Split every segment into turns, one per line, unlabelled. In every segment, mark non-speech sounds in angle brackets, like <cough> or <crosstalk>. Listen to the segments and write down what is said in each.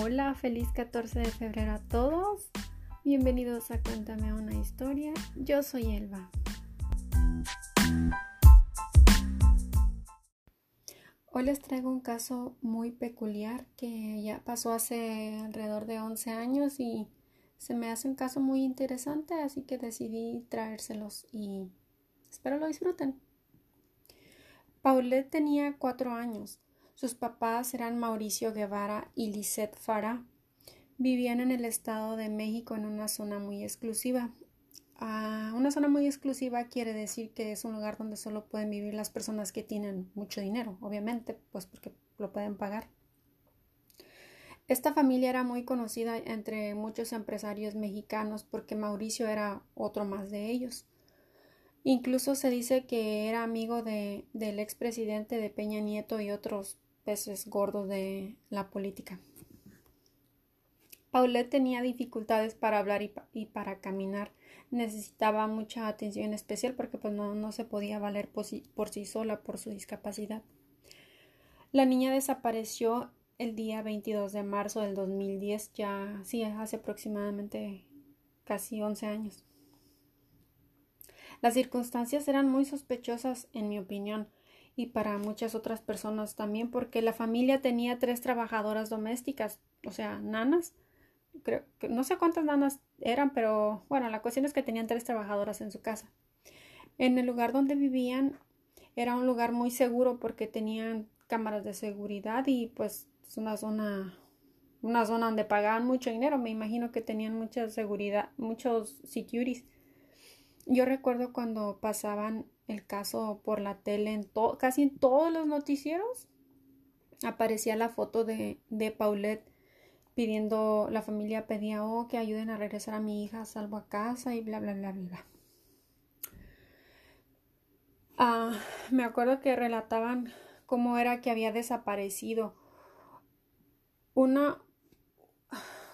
Hola, feliz 14 de febrero a todos. Bienvenidos a Cuéntame una historia. Yo soy Elba. Hoy les traigo un caso muy peculiar que ya pasó hace alrededor de 11 años y se me hace un caso muy interesante, así que decidí traérselos y espero lo disfruten. Paulette tenía cuatro años. Sus papás eran Mauricio Guevara y Lisette Farah. Vivían en el Estado de México en una zona muy exclusiva. Ah, una zona muy exclusiva quiere decir que es un lugar donde solo pueden vivir las personas que tienen mucho dinero, obviamente, pues porque lo pueden pagar. Esta familia era muy conocida entre muchos empresarios mexicanos porque Mauricio era otro más de ellos. Incluso se dice que era amigo de, del expresidente de Peña Nieto y otros peces gordos de la política. Paulette tenía dificultades para hablar y, para caminar. Necesitaba mucha atención especial porque pues, no, se podía valer por sí, por sí sola por su discapacidad. La niña desapareció el día 22 de marzo del 2010, ya sí, hace aproximadamente casi 11 años. Las circunstancias eran muy sospechosas, en mi opinión y para muchas otras personas también, porque la familia tenía tres trabajadoras domésticas, o sea, nanas. Creo no sé cuántas nanas eran, pero bueno, la cuestión es que tenían tres trabajadoras en su casa. En el lugar donde vivían era un lugar muy seguro porque tenían cámaras de seguridad y pues es una zona una zona donde pagaban mucho dinero, me imagino que tenían mucha seguridad, muchos securities. Yo recuerdo cuando pasaban el caso por la tele, en casi en todos los noticieros aparecía la foto de, de Paulette pidiendo, la familia pedía, oh, que ayuden a regresar a mi hija salvo a casa y bla, bla, bla, bla. Ah, me acuerdo que relataban cómo era que había desaparecido. Una,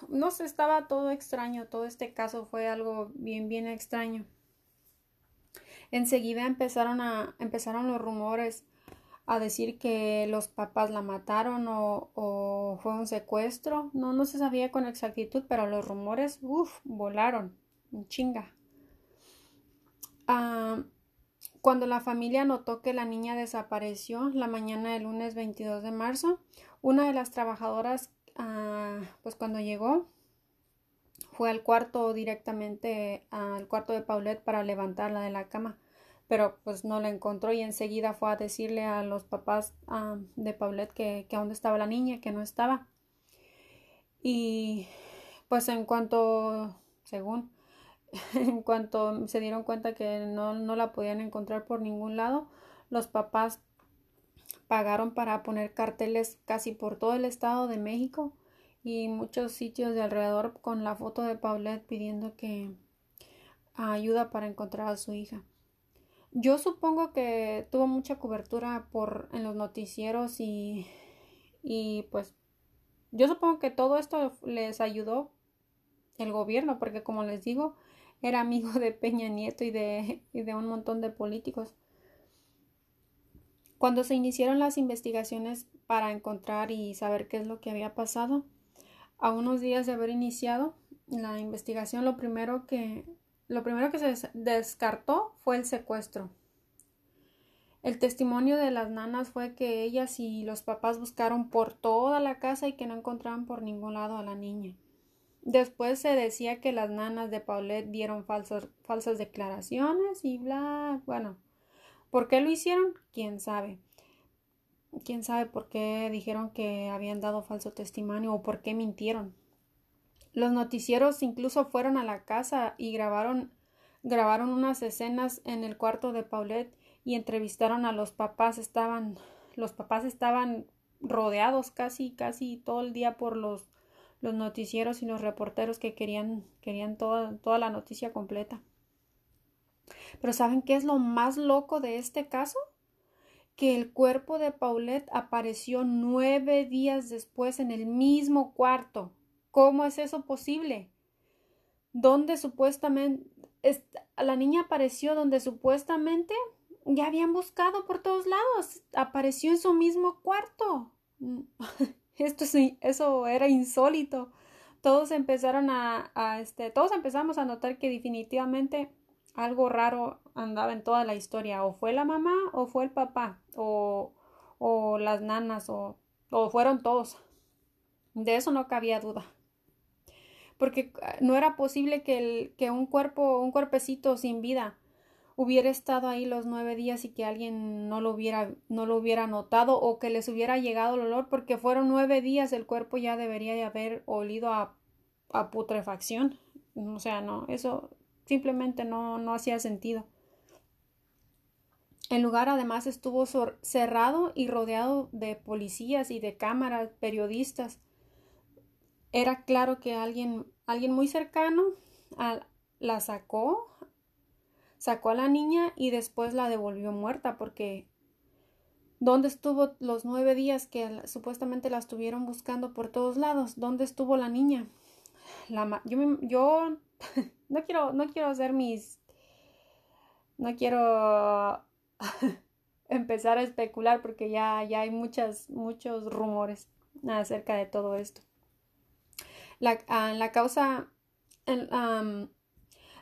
no sé, estaba todo extraño, todo este caso fue algo bien, bien extraño. Enseguida empezaron, a, empezaron los rumores a decir que los papás la mataron o, fue un secuestro. No, no se sabía con exactitud, pero los rumores, uff, volaron. Chinga. Ah, cuando la familia notó que la niña desapareció la mañana del lunes 22 de marzo, una de las trabajadoras, ah, pues cuando llegó, fue al cuarto directamente al cuarto de Paulette para levantarla de la cama, pero pues no la encontró y enseguida fue a decirle a los papás ah, de Paulette que, que dónde estaba la niña, que no estaba. Y pues en cuanto, según, <laughs> en cuanto se dieron cuenta que no, no la podían encontrar por ningún lado, los papás pagaron para poner carteles casi por todo el estado de México y muchos sitios de alrededor con la foto de Paulette pidiendo que ayuda para encontrar a su hija. Yo supongo que tuvo mucha cobertura por en los noticieros y y pues yo supongo que todo esto les ayudó el gobierno porque como les digo era amigo de Peña Nieto y de, y de un montón de políticos. Cuando se iniciaron las investigaciones para encontrar y saber qué es lo que había pasado, a unos días de haber iniciado la investigación, lo primero que, lo primero que se descartó fue el secuestro. El testimonio de las nanas fue que ellas y los papás buscaron por toda la casa y que no encontraban por ningún lado a la niña. Después se decía que las nanas de Paulette dieron falsas, falsas declaraciones y bla. Bueno, ¿por qué lo hicieron? ¿Quién sabe? Quién sabe por qué dijeron que habían dado falso testimonio o por qué mintieron. Los noticieros incluso fueron a la casa y grabaron grabaron unas escenas en el cuarto de Paulette y entrevistaron a los papás. Estaban los papás estaban rodeados casi casi todo el día por los los noticieros y los reporteros que querían querían toda, toda la noticia completa. Pero ¿saben qué es lo más loco de este caso? Que el cuerpo de Paulette apareció nueve días después en el mismo cuarto. ¿Cómo es eso posible? Donde supuestamente la niña apareció donde supuestamente ya habían buscado por todos lados. Apareció en su mismo cuarto. <laughs> Esto sí, eso era insólito. Todos empezaron a este, todos empezamos a notar que definitivamente algo raro andaba en toda la historia. O fue la mamá, o fue el papá, o, o las nanas, o, o fueron todos. De eso no cabía duda. Porque ah, no era posible que, el, que un cuerpo, un cuerpecito sin vida hubiera estado ahí los nueve días y que alguien no lo hubiera, no lo hubiera notado o que les hubiera llegado el olor porque fueron nueve días el cuerpo ya debería de haber olido a, a putrefacción. O sea, no, eso simplemente no, no hacía sentido. El lugar además estuvo cerrado y rodeado de policías y de cámaras, periodistas. Era claro que alguien, alguien muy cercano la sacó sacó a la niña y después la devolvió muerta porque ¿dónde estuvo los nueve días que supuestamente la estuvieron buscando por todos lados? ¿Dónde estuvo la niña? Yo, yo <laughs> no quiero no quiero hacer mis no quiero <laughs> empezar a especular porque ya, ya hay muchas, muchos rumores acerca de todo esto. La, ah, la causa,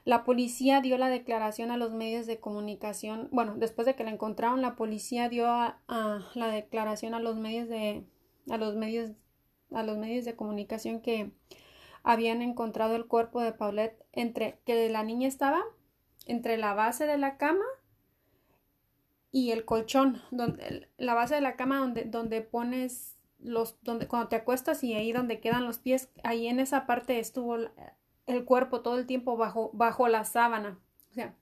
la policía dio la declaración a los medios de comunicación. Bueno, después de que la encontraron, la policía dio la declaración a los medios de a los medios a los medios de comunicación que habían encontrado el cuerpo de Paulette entre que la niña estaba entre la base de la cama y el colchón, donde la base de la cama donde donde pones los donde cuando te acuestas y ahí donde quedan los pies, ahí en esa parte estuvo el cuerpo todo el tiempo bajo, bajo la sábana. O sea,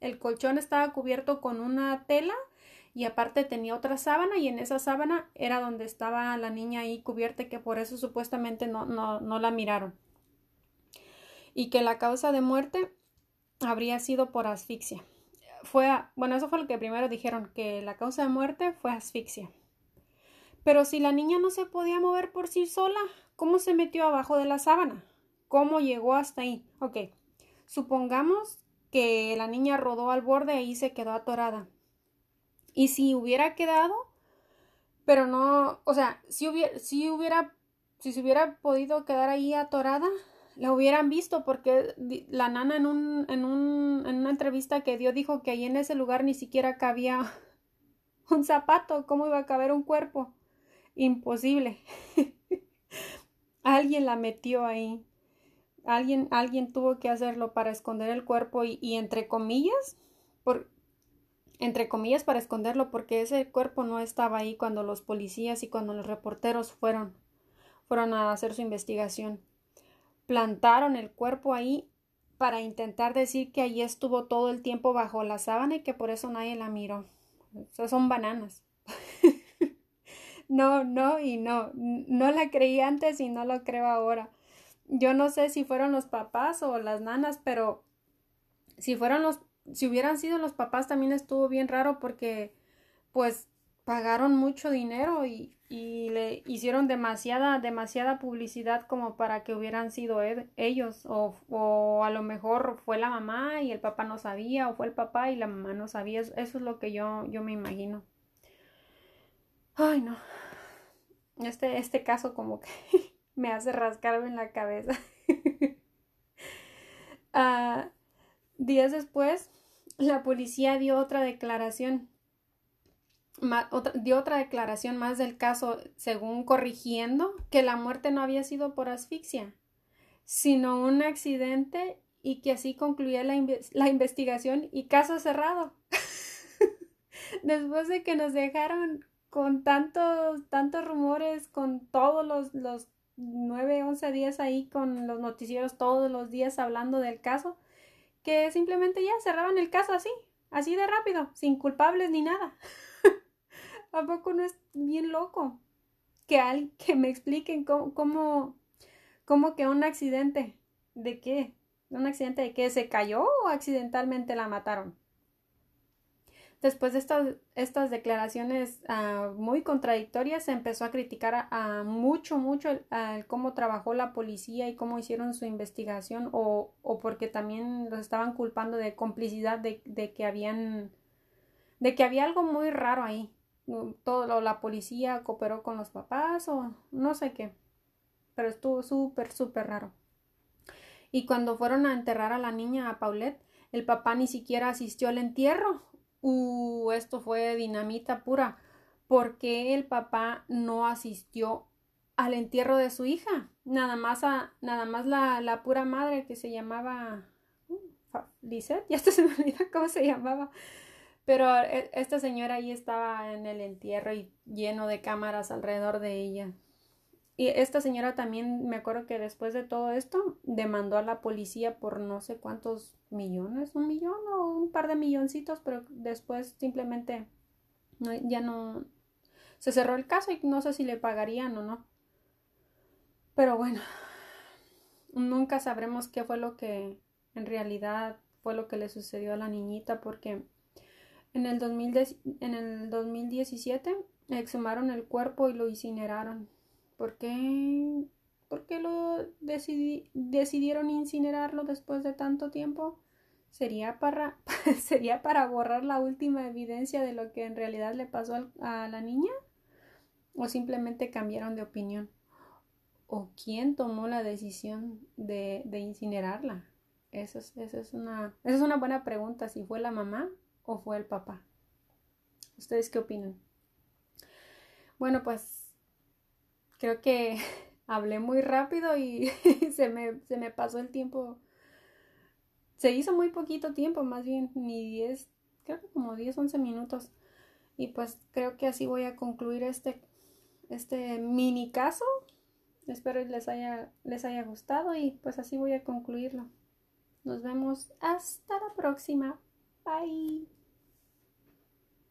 el colchón estaba cubierto con una tela y aparte tenía otra sábana y en esa sábana era donde estaba la niña ahí cubierta que por eso supuestamente no, no, no la miraron. Y que la causa de muerte habría sido por asfixia. Fue, bueno, eso fue lo que primero dijeron, que la causa de muerte fue asfixia. Pero si la niña no se podía mover por sí sola, ¿cómo se metió abajo de la sábana? ¿Cómo llegó hasta ahí? Ok, supongamos que la niña rodó al borde y se quedó atorada. Y si hubiera quedado, pero no, o sea, si hubiera, si hubiera, si se hubiera podido quedar ahí atorada, la hubieran visto porque la nana en, un, en, un, en una entrevista que dio dijo que ahí en ese lugar ni siquiera cabía <laughs> un zapato. ¿Cómo iba a caber un cuerpo? Imposible. <laughs> Alguien la metió ahí. Alguien, alguien tuvo que hacerlo para esconder el cuerpo y, entre comillas, por, entre comillas para esconderlo porque ese cuerpo no estaba ahí cuando los policías y cuando los reporteros fueron, fueron a hacer su investigación. Plantaron el cuerpo ahí para intentar decir que allí estuvo todo el tiempo bajo la sábana y que por eso nadie la miró. Eso son bananas. <laughs> no, no y no. No la creí antes y no lo creo ahora yo no sé si fueron los papás o las nanas, pero si fueron los, si hubieran sido los papás también estuvo bien raro porque pues pagaron mucho dinero y, y le hicieron demasiada, demasiada publicidad como para que hubieran sido ellos o, o, a lo mejor fue la mamá y el papá no sabía o fue el papá y la mamá no sabía. Eso es lo que yo, yo me imagino. Ay, no. Este, este caso como que <laughs> me hace rascarme en la cabeza. <laughs> Ah, días después, la policía dio otra declaración. dio otra declaración más del caso, según corrigiendo que la muerte no había sido por asfixia, sino un accidente y que así concluía la, la investigación y caso cerrado. <laughs> Después de que nos dejaron con tantos, tantos rumores, con todos los, los nueve, once días ahí con los noticieros todos los días hablando del caso, que simplemente ya cerraban el caso así, así de rápido, sin culpables ni nada. <laughs> ¿A poco no es bien loco? Que, al, que me expliquen cómo, cómo, cómo que un accidente, ¿de qué? ¿Un accidente de qué? ¿Se cayó o accidentalmente la mataron? Después de estas, estas declaraciones ah, muy contradictorias, se empezó a criticar a, mucho, mucho cómo trabajó la policía y cómo hicieron su investigación o, porque también los estaban culpando de complicidad de, de, que habían de que había algo muy raro ahí. todo la policía cooperó con los papás o no sé qué. Pero estuvo súper, súper raro. Y cuando fueron a enterrar a la niña, a Paulette, el papá ni siquiera asistió al entierro. Uh, esto fue dinamita pura. ¿Por qué el papá no asistió al entierro de su hija? Nada más, a, nada más la, la pura madre que se llamaba uh, Lisette, <laughs> ya se me olvida cómo se llamaba. Pero e, esta señora ahí estaba en el entierro y lleno de cámaras alrededor de ella. Y esta señora también, me acuerdo que después de todo esto, demandó a la policía por no sé cuántos millones, un millón o un par de milloncitos, pero después simplemente ya no se cerró el caso y no sé si le pagarían o no. Pero bueno, nunca sabremos qué fue lo que en realidad fue lo que le sucedió a la niñita porque en el, en el 2017 exhumaron el cuerpo y lo incineraron. ¿Por qué, ¿Por qué lo decidieron incinerarlo después de tanto tiempo? ¿Sería para, <laughs> ¿Sería para borrar la última evidencia de lo que en realidad le pasó a la niña? ¿O simplemente cambiaron de opinión? ¿O quién tomó la decisión de, incinerarla? Esa es, es una, esa es una buena pregunta, si fue la mamá o fue el papá. ¿Ustedes qué opinan? Bueno, pues creo que <laughs> hablé muy rápido y <laughs> se me, se me pasó el tiempo. Se hizo muy poquito tiempo, más bien, ni 10, creo que como 10, 11 minutos. Y pues creo que así voy a concluir este, este mini caso. Espero les haya, les haya gustado y pues así voy a concluirlo. Nos vemos hasta la próxima. Bye.